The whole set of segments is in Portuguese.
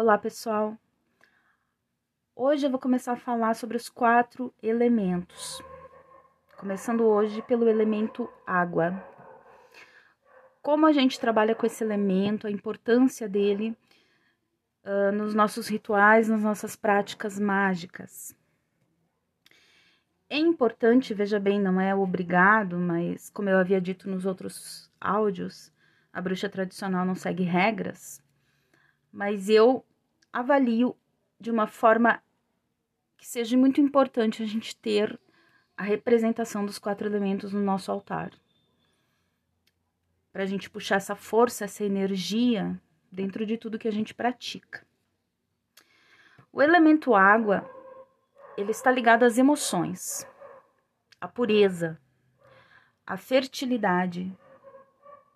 Olá, pessoal. Hoje eu vou começar a falar sobre os quatro elementos. Começando hoje pelo elemento água. Como a gente trabalha com esse elemento, a importância dele uh, nos nossos rituais, nas nossas práticas mágicas. É importante, veja bem, não é obrigado, mas como eu havia dito nos outros áudios, a bruxa tradicional não segue regras, mas eu avalio de uma forma que seja muito importante a gente ter a representação dos quatro elementos no nosso altar. Para a gente puxar essa força, essa energia dentro de tudo que a gente pratica. O elemento água, ele está ligado às emoções, à pureza, à fertilidade,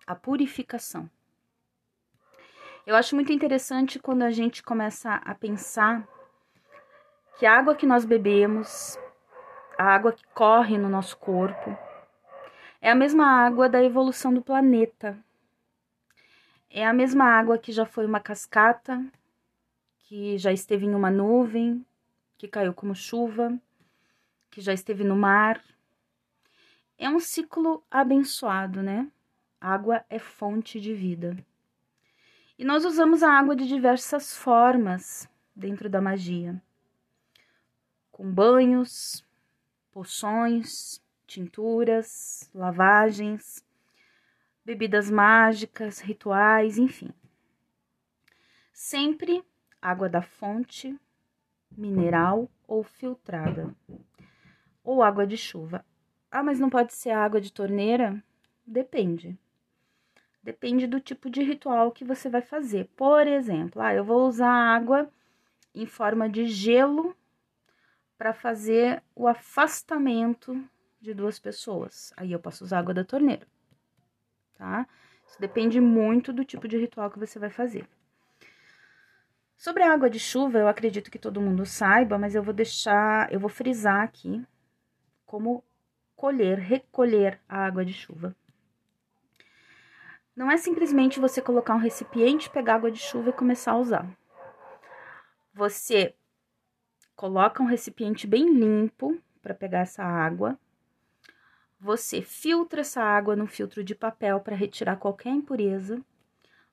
à purificação. Eu acho muito interessante quando a gente começa a pensar que a água que nós bebemos, a água que corre no nosso corpo, é a mesma água da evolução do planeta. É a mesma água que já foi uma cascata, que já esteve em uma nuvem, que caiu como chuva, que já esteve no mar. É um ciclo abençoado, né? Água é fonte de vida. E nós usamos a água de diversas formas dentro da magia. Com banhos, poções, tinturas, lavagens, bebidas mágicas, rituais, enfim. Sempre água da fonte, mineral ou filtrada, ou água de chuva. Ah, mas não pode ser água de torneira? Depende. Depende do tipo de ritual que você vai fazer. Por exemplo, ah, eu vou usar água em forma de gelo para fazer o afastamento de duas pessoas. Aí eu posso usar água da torneira, tá? Isso depende muito do tipo de ritual que você vai fazer. Sobre a água de chuva, eu acredito que todo mundo saiba, mas eu vou deixar, eu vou frisar aqui como colher, recolher a água de chuva. Não é simplesmente você colocar um recipiente, pegar água de chuva e começar a usar. Você coloca um recipiente bem limpo para pegar essa água. Você filtra essa água num filtro de papel para retirar qualquer impureza.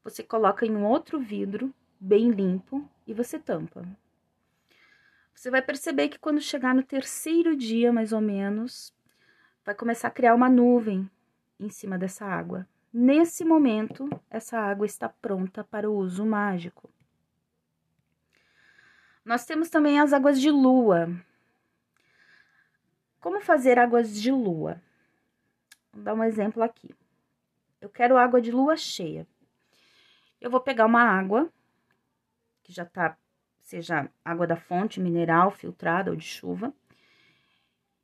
Você coloca em um outro vidro bem limpo e você tampa. Você vai perceber que quando chegar no terceiro dia, mais ou menos, vai começar a criar uma nuvem em cima dessa água. Nesse momento, essa água está pronta para o uso mágico. Nós temos também as águas de lua. Como fazer águas de lua? Vou dar um exemplo aqui. Eu quero água de lua cheia. Eu vou pegar uma água que já tá, seja água da fonte, mineral, filtrada ou de chuva,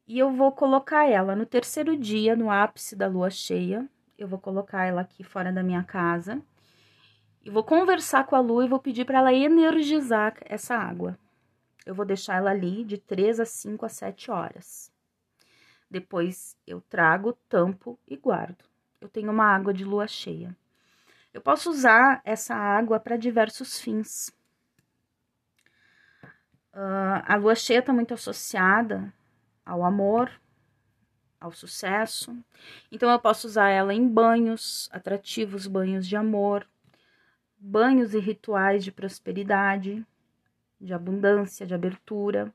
e eu vou colocar ela no terceiro dia, no ápice da lua cheia, eu vou colocar ela aqui fora da minha casa e vou conversar com a lua e vou pedir para ela energizar essa água. Eu vou deixar ela ali de 3 a 5 a 7 horas. Depois eu trago, tampo e guardo. Eu tenho uma água de lua cheia. Eu posso usar essa água para diversos fins. Uh, a lua cheia está muito associada ao amor, ao sucesso. Então, eu posso usar ela em banhos atrativos, banhos de amor, banhos e rituais de prosperidade, de abundância, de abertura.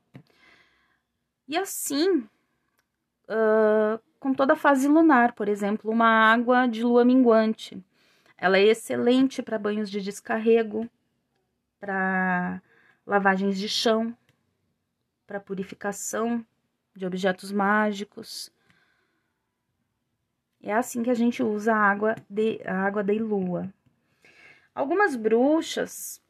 E assim, uh, com toda a fase lunar, por exemplo, uma água de lua minguante. Ela é excelente para banhos de descarrego, para lavagens de chão, para purificação de objetos mágicos, é assim que a gente usa a água de a água da lua. Algumas bruxas,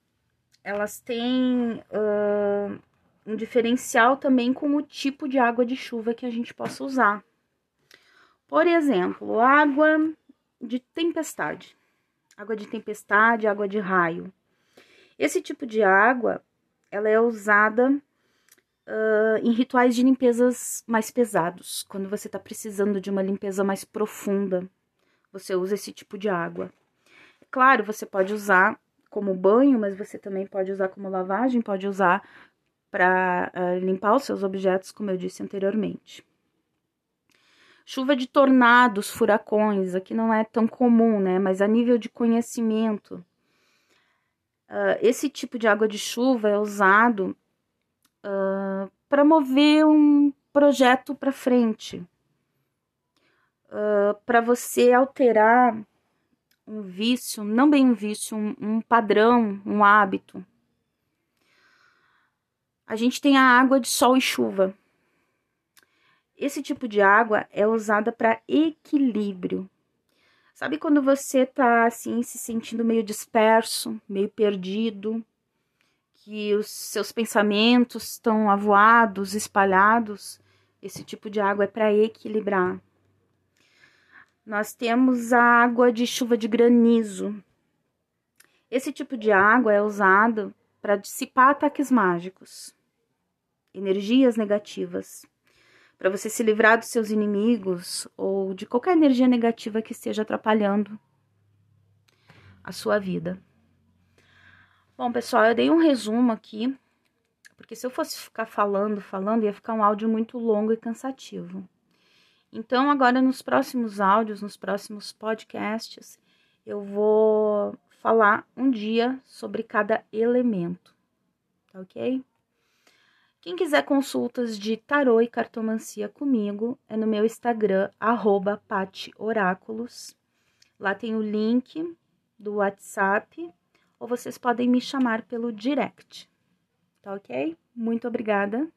elas têm uh, um diferencial também com o tipo de água de chuva que a gente possa usar. Por exemplo, água de tempestade. Água de tempestade, água de raio. Esse tipo de água, ela é usada uh, em rituais de limpezas mais pesados. Quando você está precisando de uma limpeza mais profunda, você usa esse tipo de água. Claro, você pode usar como banho, mas você também pode usar como lavagem, pode usar para uh, eh, limpar os seus objetos, como eu disse anteriormente. Chuva de tornados, furacões, aqui não é tão comum, né? Mas a nível de conhecimento, uh, esse tipo de água de chuva é usado uh, para mover um projeto para frente, uh, para você alterar um vício, não bem um vício, um, um padrão, um hábito. A gente tem a água de sol e chuva. Esse tipo de água é usada para equilíbrio. Sabe quando você tá assim se sentindo meio disperso, meio perdido, que os seus pensamentos estão avoados, espalhados? Esse tipo de água é para equilibrar. Nós temos a água de chuva de granizo. Esse tipo de água é usado para dissipar ataques mágicos, energias negativas, para você se livrar dos seus inimigos ou de qualquer energia negativa que esteja atrapalhando a sua vida. Bom, pessoal, eu dei um resumo aqui, porque se eu fosse ficar falando, falando, ia ficar um áudio muito longo e cansativo. Então, agora nos próximos áudios, nos próximos podcasts, eu vou falar um dia sobre cada elemento, tá ok? Quem quiser consultas de tarô e cartomancia comigo, é no meu Instagram, arroba Lá tem o link do WhatsApp, ou vocês podem me chamar pelo direct, tá ok? Muito obrigada.